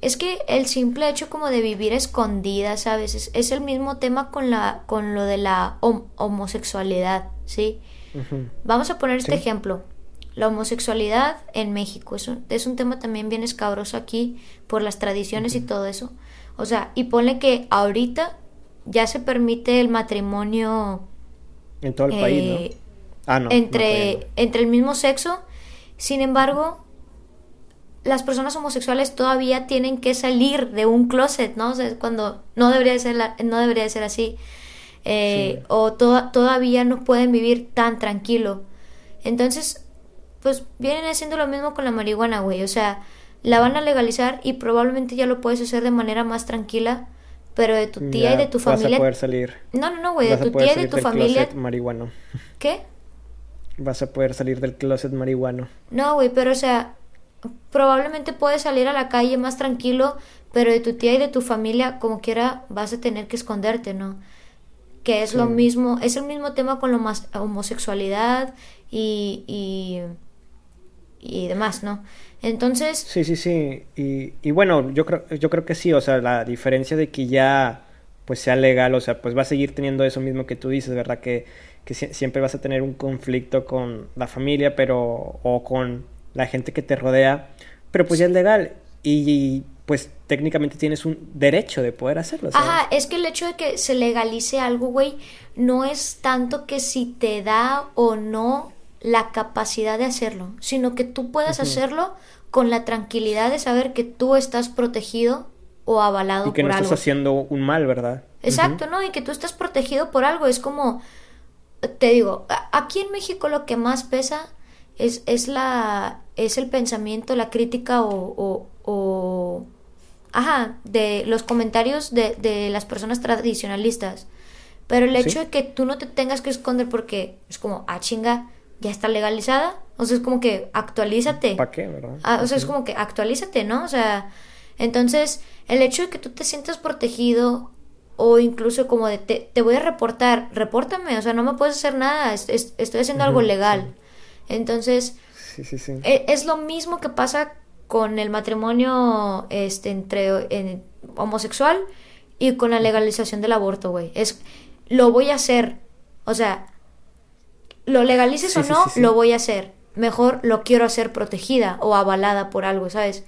es que el simple hecho como de vivir escondida, ¿sabes? Es, el mismo tema con la con lo de la homosexualidad, ¿sí? Vamos a poner este ejemplo. La homosexualidad en México es un, es un tema también bien escabroso aquí por las tradiciones y todo eso. O sea, y ponle que ahorita ya se permite el matrimonio en todo el país, ¿no? Eh, ah, no, entre, entre el mismo sexo sin embargo, las personas homosexuales todavía tienen que salir de un closet, ¿no? O sea, cuando no debería ser, no debería ser así. Eh, o todavía no pueden vivir tan tranquilo. Entonces, pues vienen haciendo lo mismo con la marihuana, güey. O sea, la van a legalizar y probablemente ya lo puedes hacer de manera más tranquila, pero de tu tía y de tu familia. Vas a poder salir. No, no, no, güey, de tu tía y de tu familia. Marihuano. ¿Qué? vas a poder salir del closet marihuano. No, güey, pero o sea, probablemente puedes salir a la calle más tranquilo, pero de tu tía y de tu familia, como quiera, vas a tener que esconderte, ¿no? Que es lo mismo, es el mismo tema con lo más homosexualidad y, y, y demás, ¿no? Entonces... Sí, sí, sí. Y, y bueno, yo creo, yo creo que sí, o sea, la diferencia de que ya pues sea legal, o sea, pues va a seguir teniendo eso mismo que tú dices, ¿verdad? Que que siempre vas a tener un conflicto con la familia, pero o con la gente que te rodea, pero pues ya es legal y, pues técnicamente tienes un derecho de poder hacerlo. Ajá, es que el hecho de que se legalice algo, güey, no es tanto que si te da o no la capacidad de hacerlo, sino que tú puedas hacerlo con la tranquilidad de saber que tú estás protegido o avalado y que no estás haciendo un mal, ¿verdad? Exacto, ¿no? Y que tú estás protegido por algo, es como te digo, aquí en México lo que más pesa es, es la es el pensamiento, la crítica o, o, ajá, de los comentarios de, de, las personas tradicionalistas. Pero el hecho de que tú no te tengas que esconder porque es como, ah, chinga, ya está legalizada. O sea, es como que actualízate. ¿Para qué, verdad? Ah, o sea, es como que actualízate, ¿no? O sea, entonces, el hecho de que tú te sientas protegido o incluso como de te, voy a reportar, repórtame, o sea, no me puedes hacer nada, estoy haciendo algo legal. Entonces, e, Es, lo mismo que pasa con el matrimonio este, entre homosexual y con la legalización del aborto, güey. Es, lo voy a hacer, o sea, lo legalices o no, lo voy a hacer. Mejor lo quiero hacer protegida o avalada por algo, ¿sabes?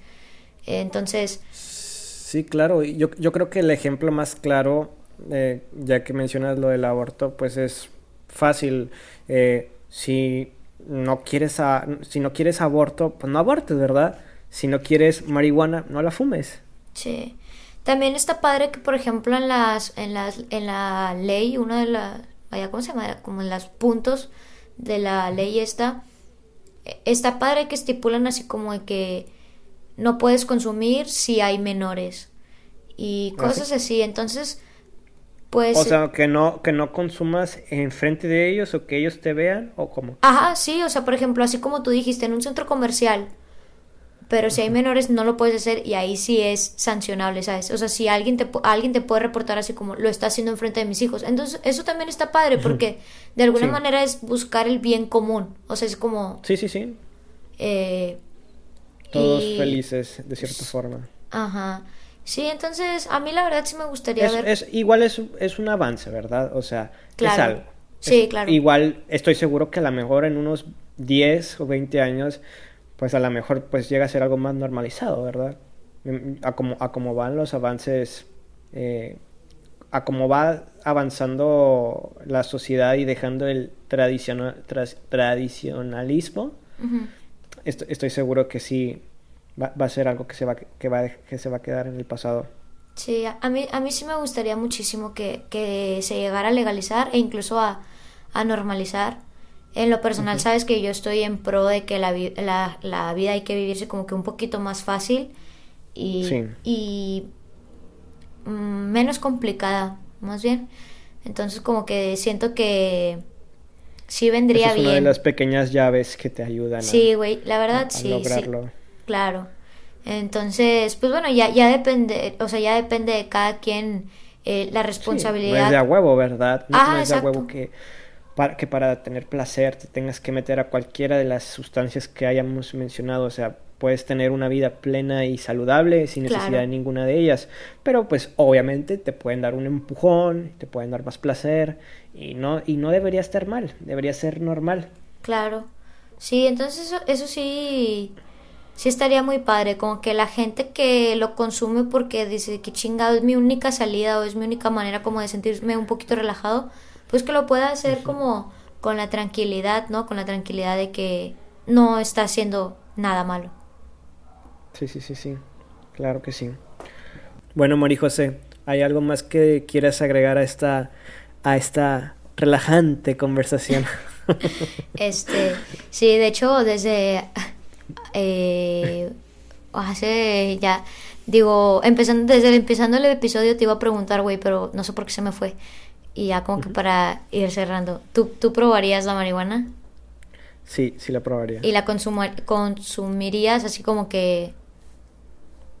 Entonces... Sí, claro. Yo, yo creo que el ejemplo más claro, eh, ya que mencionas lo del aborto, pues es fácil. Eh, si no quieres a, si no quieres aborto, pues no abortes, ¿verdad? Si no quieres marihuana, no la fumes. Sí. También está padre que, por ejemplo, en las, en las, en la ley, uno de las, vaya, ¿cómo se llama? Como en los puntos de la ley esta, está padre que estipulan así como que no puedes consumir si hay menores y ah, cosas así. Entonces, pues... O sea, que no, que no consumas enfrente de ellos o que ellos te vean o como... Ajá, sí, o sea, por ejemplo, así como tú dijiste, en un centro comercial, pero si hay menores no lo puedes hacer y ahí sí es sancionable, ¿sabes? O sea, si alguien te, alguien te puede reportar así como lo está haciendo enfrente de mis hijos. Entonces, eso también está padre porque de alguna manera es buscar el bien común. O sea, es como... Sí, sí, sí. Eh, todos felices, de cierta forma. Ajá. Sí, entonces a mí la verdad sí me gustaría ver. Es, igual es, es un avance, ¿verdad? O sea, claro. es algo. Sí, claro. Igual estoy seguro que a lo mejor en unos 10 o 20 años, pues a lo mejor pues llega a ser algo más normalizado, ¿verdad? A como, a como van los avances, eh, a cómo va avanzando la sociedad y dejando el tradicional, tradicionalismo estoy, seguro que sí va, a ser algo que se va, que, va, que se va a quedar en el pasado. Sí, a mí, a mí sí me gustaría muchísimo que, que se llegara a legalizar e incluso a, a normalizar. En lo personal, sabes que yo estoy en pro de que la, la, la, vida hay que vivirse como que un poquito más fácil y, y mm, menos complicada, más bien. Entonces, como que siento que sí vendría bien. Es una de las pequeñas llaves que te ayudan sí, güey, la verdad sí, lograrlo. Claro. Entonces, pues bueno, ya, ya depende, o sea, ya depende de cada quien eh, la responsabilidad. no es de a huevo, ¿verdad? No, es de a huevo que para, que para tener placer te tengas que meter a cualquiera de las sustancias que hayamos mencionado, o sea, puedes tener una vida plena y saludable sin necesidad de ninguna de ellas, pero pues obviamente te pueden dar un empujón, te pueden dar más placer y no y no debería estar mal, debería ser normal. Claro. Sí, entonces eso, eso sí sí estaría muy padre, como que la gente que lo consume porque dice que chingado es mi única salida o es mi única manera como de sentirme un poquito relajado, pues que lo pueda hacer como con la tranquilidad, ¿no? Con la tranquilidad de que no está haciendo nada malo. Sí, sí, sí, sí. Claro que sí. Bueno, Mari José, ¿hay algo más que quieras agregar a esta, a esta relajante conversación? [LAUGHS] este, sí, de hecho, desde eh, [LAUGHS] hace ya, digo, empezando, desde empezando el episodio te iba a preguntar, güey, pero no sé por qué se me fue. Y ya como que para ir cerrando, ¿tú, ¿tú probarías la marihuana? Sí, sí la probaría. ¿Y la consumirías así como que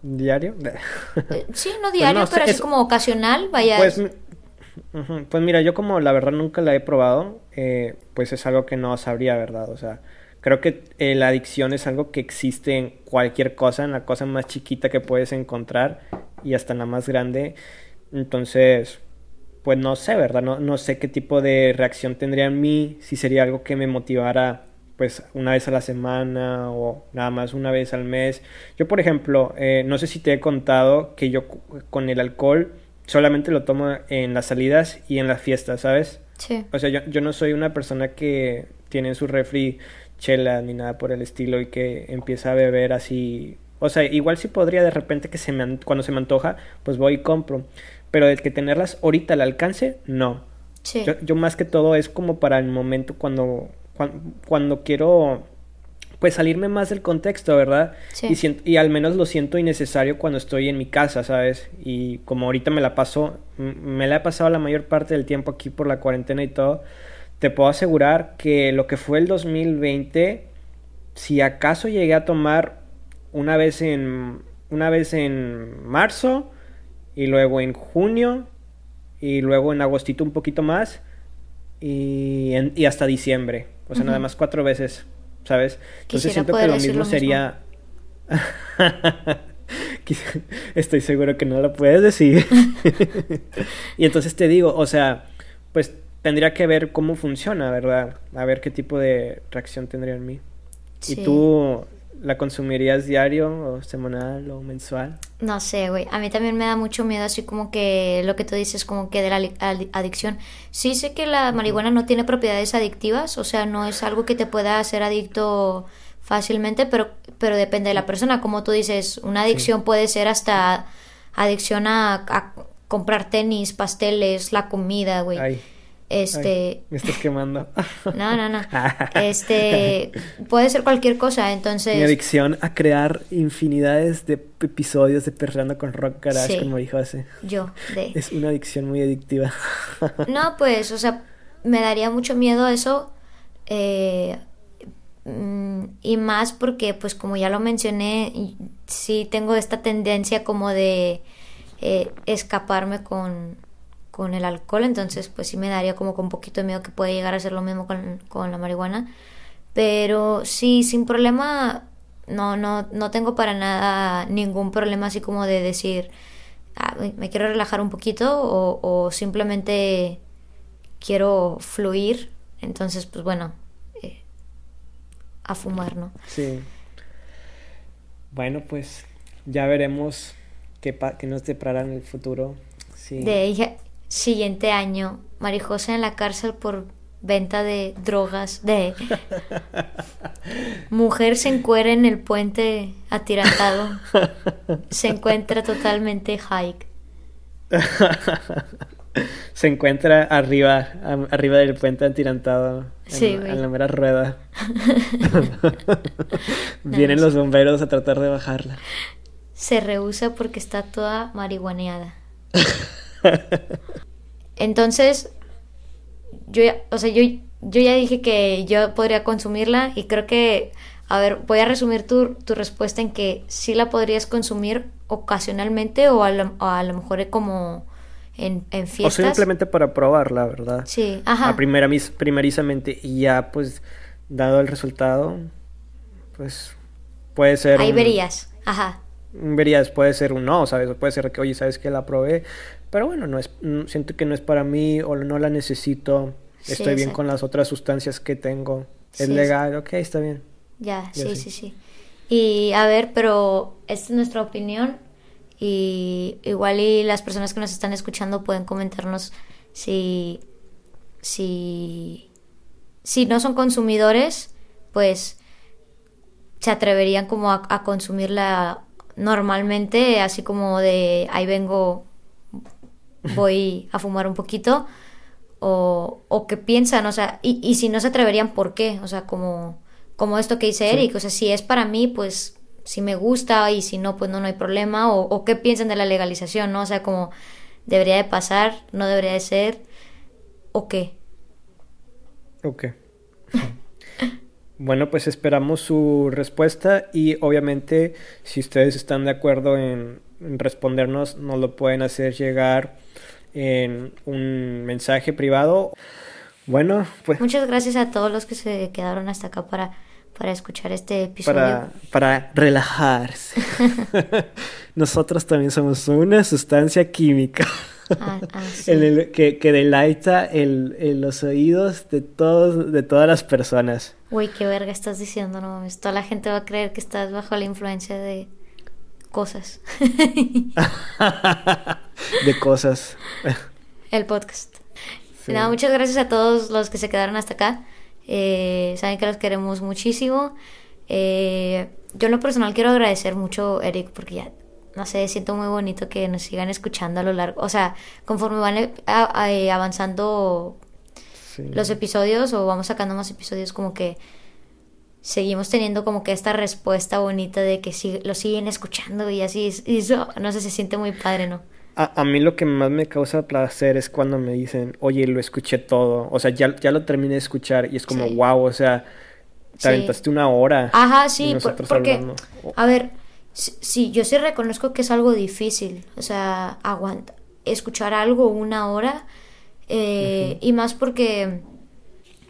¿Diario? [LAUGHS] Eh, sí, no pues diario, pero así como ocasional, vaya. Pues, pues, mira, yo como la verdad nunca la he probado, eh, pues es algo que no sabría, ¿verdad? O sea, creo que eh, la adicción es algo que existe en cualquier cosa, en la cosa más chiquita que puedes encontrar y hasta en la más grande. Entonces, pues no sé, ¿verdad? No, no sé qué tipo de reacción tendría en mí, si sería algo que me motivara pues una vez a la semana o nada más una vez al mes. Yo, por ejemplo, eh, no sé si te he contado que yo con el alcohol solamente lo tomo en las salidas y en las fiestas, ¿sabes? Sí. O sea, yo, yo no soy una persona que tiene en su refri chela ni nada por el estilo y que empieza a beber así. O sea, igual sí podría de repente que se me, cuando se me antoja, pues voy y compro. Pero de que tenerlas ahorita al alcance, no. Sí. Yo, yo más que todo es como para el momento cuando cuando, quiero pues salirme más del contexto, ¿verdad? Sí. Y, y al menos lo siento innecesario cuando estoy en mi casa, ¿sabes? Y como ahorita me la paso, me la he pasado la mayor parte del tiempo aquí por la cuarentena y todo, te puedo asegurar que lo que fue el 2020, si acaso llegué a tomar una vez en, una vez en marzo y luego en junio y luego en agostito un poquito más y, y hasta diciembre. O sea, nada más cuatro veces, ¿sabes? Entonces siento que lo mismo, sería... [LAUGHS] Estoy seguro que no lo puedes decir. [LAUGHS] y entonces te digo, o sea, pues tendría que ver cómo funciona, ¿verdad? A ver qué tipo de reacción tendría en mí. Y tú, ¿La consumirías diario o semanal o mensual? No sé, güey. A mí también me da mucho miedo así como que lo que tú dices como que de la adicción. Sí sé que la marihuana no tiene propiedades adictivas, o sea, no es algo que te pueda hacer adicto fácilmente, pero, pero depende de la persona. Como tú dices, una adicción puede ser hasta adicción a, comprar tenis, pasteles, la comida, güey. Este. me estás quemando. No, no, no. [LAUGHS] Este. Puede ser cualquier cosa, entonces. Mi adicción a crear infinidades de episodios de Perreando con Rock Garage, como dijo hace. Yo, de. Es una adicción muy adictiva. [LAUGHS] No, pues, o sea, me daría mucho miedo eso. Eh, mm, y más porque, pues, como ya lo mencioné, sí tengo esta tendencia como de eh, escaparme con con el alcohol, entonces pues sí me daría como con un poquito de miedo que puede llegar a ser lo mismo con, la marihuana. Pero sí, sin problema, no, no, no tengo para nada ningún problema así como de decir, ah, me quiero relajar un poquito o, simplemente quiero fluir. Entonces, pues bueno, eh, a fumar, ¿no? Sí. Bueno, pues ya veremos qué, qué nos deparará en el futuro. Sí. De ella, siguiente año, Marijosa en la cárcel por venta de drogas, de [LAUGHS] mujer se encuera en el puente atirantado, se encuentra totalmente hike. [LAUGHS] se encuentra arriba, arriba del puente atirantado, en, la mera rueda. [LAUGHS] Vienen los bomberos a tratar de bajarla. Se rehúsa porque está toda marihuaneada. Entonces, yo ya, o sea, yo, yo ya dije que yo podría consumirla y creo que, a ver, voy a resumir tu, tu respuesta en que sí la podrías consumir ocasionalmente o a lo, a lo mejor como en, en fiestas. O simplemente para probarla, ¿verdad? Sí, ajá. A primera, primerizamente y ya pues dado el resultado, pues puede ser... Ahí verías, ajá verías, puede ser un no, ¿sabes? O puede ser que, oye, ¿sabes que la probé? Pero bueno, no es, siento que no es para mí o no la necesito. Estoy bien con las otras sustancias que tengo. Es legal, ok, está bien. Ya, sí, sí, sí. Y a ver, pero esta es nuestra opinión. Y igual y las personas que nos están escuchando pueden comentarnos si, si, si no son consumidores, pues se atreverían como a, a consumirla normalmente, así como de ahí vengo, voy a fumar un poquito, o, o qué piensan, o sea, y, y, si no se atreverían, ¿por qué? O sea, como, como esto que dice Eric, o sea, si es para mí, pues si me gusta y si no, pues no, no hay problema, o, o qué piensan de la legalización, ¿no? O sea, como debería de pasar, no debería de ser, o qué. Ok. Bueno, pues esperamos su respuesta y obviamente si ustedes están de acuerdo en, respondernos, nos lo pueden hacer llegar en un mensaje privado. Bueno, pues... Muchas gracias a todos los que se quedaron hasta acá para, para escuchar este episodio. Para, para relajarse. [LAUGHS] [LAUGHS] Nosotros también somos una sustancia química. Ah, ah, [LAUGHS] que, que, delaita el, los oídos de todos de todas las personas. Uy, qué verga estás diciendo, no mames. Toda la gente va a creer que estás bajo la influencia de cosas. [LAUGHS] de cosas. El podcast. Nada, muchas gracias a todos los que se quedaron hasta acá. Eh, saben que los queremos muchísimo. Eh, yo en lo personal quiero agradecer mucho, Eric, porque ya no sé, siento muy bonito que nos sigan escuchando a lo largo, o sea, conforme van eh, eh, avanzando los episodios o vamos sacando más episodios, como que seguimos teniendo como que esta respuesta bonita de que sí, lo siguen escuchando y así, y eso, no sé, se siente muy padre, ¿no? A, a, mí lo que más me causa placer es cuando me dicen, oye, lo escuché todo, o sea, ya, ya lo terminé de escuchar y es como, wow, o sea, te aventaste una hora. Ajá, sí, porque, a ver, sí, yo sí reconozco que es algo difícil, o sea, aguanta, escuchar algo una hora, eh, y más porque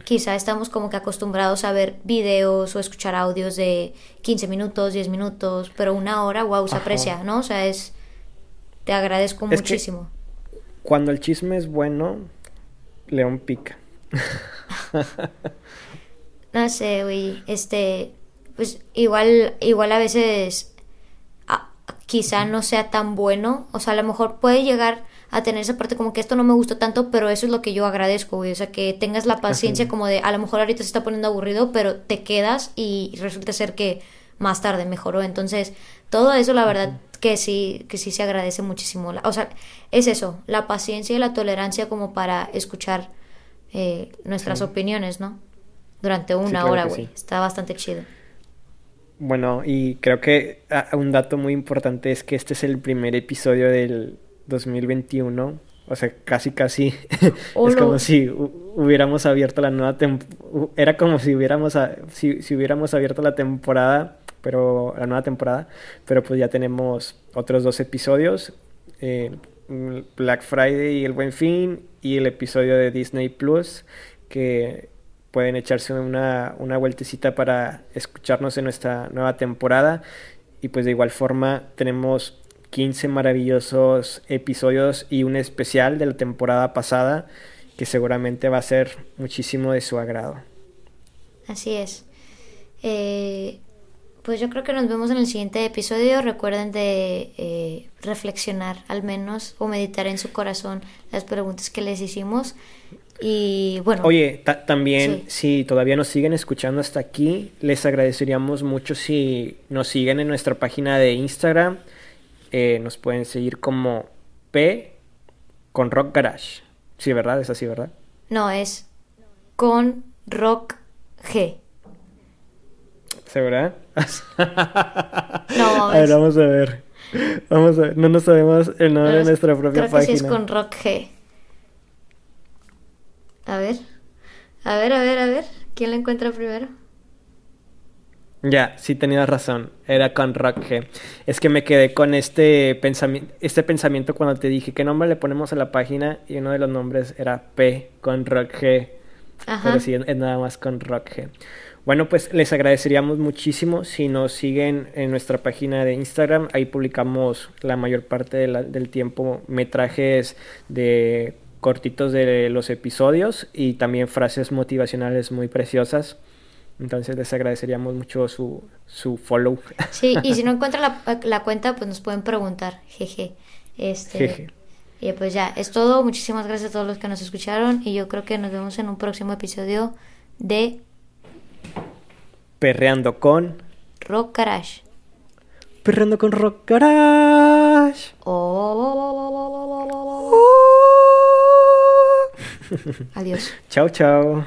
quizá estamos como que acostumbrados a ver videos o escuchar audios de 15 minutos, 10 minutos, pero una hora, wow, se aprecia, ¿no? O sea, es, te agradezco muchísimo. cuando el chisme es bueno, León pica. [LAUGHS] no sé, güey, este, pues igual, igual a veces quizá no sea tan bueno, o sea, a lo mejor puede llegar a tener esa parte como que esto no me gustó tanto, pero eso es lo que yo agradezco, güey, o sea, que tengas la paciencia como de, a lo mejor ahorita se está poniendo aburrido, pero te quedas y resulta ser que más tarde mejoró, entonces, todo eso la verdad que sí, que sí se agradece muchísimo, o sea, es eso, la paciencia y la tolerancia como para escuchar eh, nuestras opiniones, ¿no? Durante una claro hora, güey, sí. está bastante chido. Bueno, y creo que ah, un dato muy importante es que este es el primer episodio del 2021. O sea, casi casi Oh, es no. como si hu- hubiéramos abierto la nueva temporada. Era como si hubiéramos, a- si, si hubiéramos abierto la temporada, pero la nueva temporada. Pero pues ya tenemos otros dos episodios. eh, Black Friday y el Buen Fin y el episodio de Disney Plus que pueden echarse una, una vueltecita para escucharnos en nuestra nueva temporada. Y pues de igual forma tenemos 15 maravillosos episodios y un especial de la temporada pasada que seguramente va a ser muchísimo de su agrado. Así es. Eh, pues yo creo que nos vemos en el siguiente episodio. Recuerden de eh, reflexionar al menos o meditar en su corazón las preguntas que les hicimos. Y bueno, Oye, ta- también Sí. si todavía nos siguen escuchando hasta aquí, les agradeceríamos mucho si nos siguen en nuestra página de Instagram. Eh, nos pueden seguir como P con Rock Garage. Sí, ¿verdad? Es así, ¿verdad? no es con Rock G. ¿Sí, verdad? No, [LAUGHS] a ver, vamos a ver. Vamos a ver. No nos sabemos el nombre de nuestra propia creo página. que sí es con Rock G. A ver. A ver, a ver, a ver. ¿Quién lo encuentra primero? Ya, sí tenías razón, era con Rock G. Es que me quedé con este pensamiento, este pensamiento cuando te dije qué nombre le ponemos a la página y uno de los nombres era P con Rock G. Ajá. Pero sí, es nada más con Rock G. Bueno, pues les agradeceríamos muchísimo si nos siguen en nuestra página de Instagram. Ahí publicamos la mayor parte de la- del tiempo metrajes de cortitos de los episodios y también frases motivacionales muy preciosas. Entonces les agradeceríamos mucho su, su follow. Sí, y si no [LAUGHS] encuentran la, la cuenta, pues nos pueden preguntar. Jeje. Este. Jeje. Y pues ya, es todo. Muchísimas gracias a todos los que nos escucharon. Y yo creo que nos vemos en un próximo episodio de Perreando con... Rock Garage. Perreando con Rock Garage. Oh. Adiós. [LAUGHS] Chao, chao.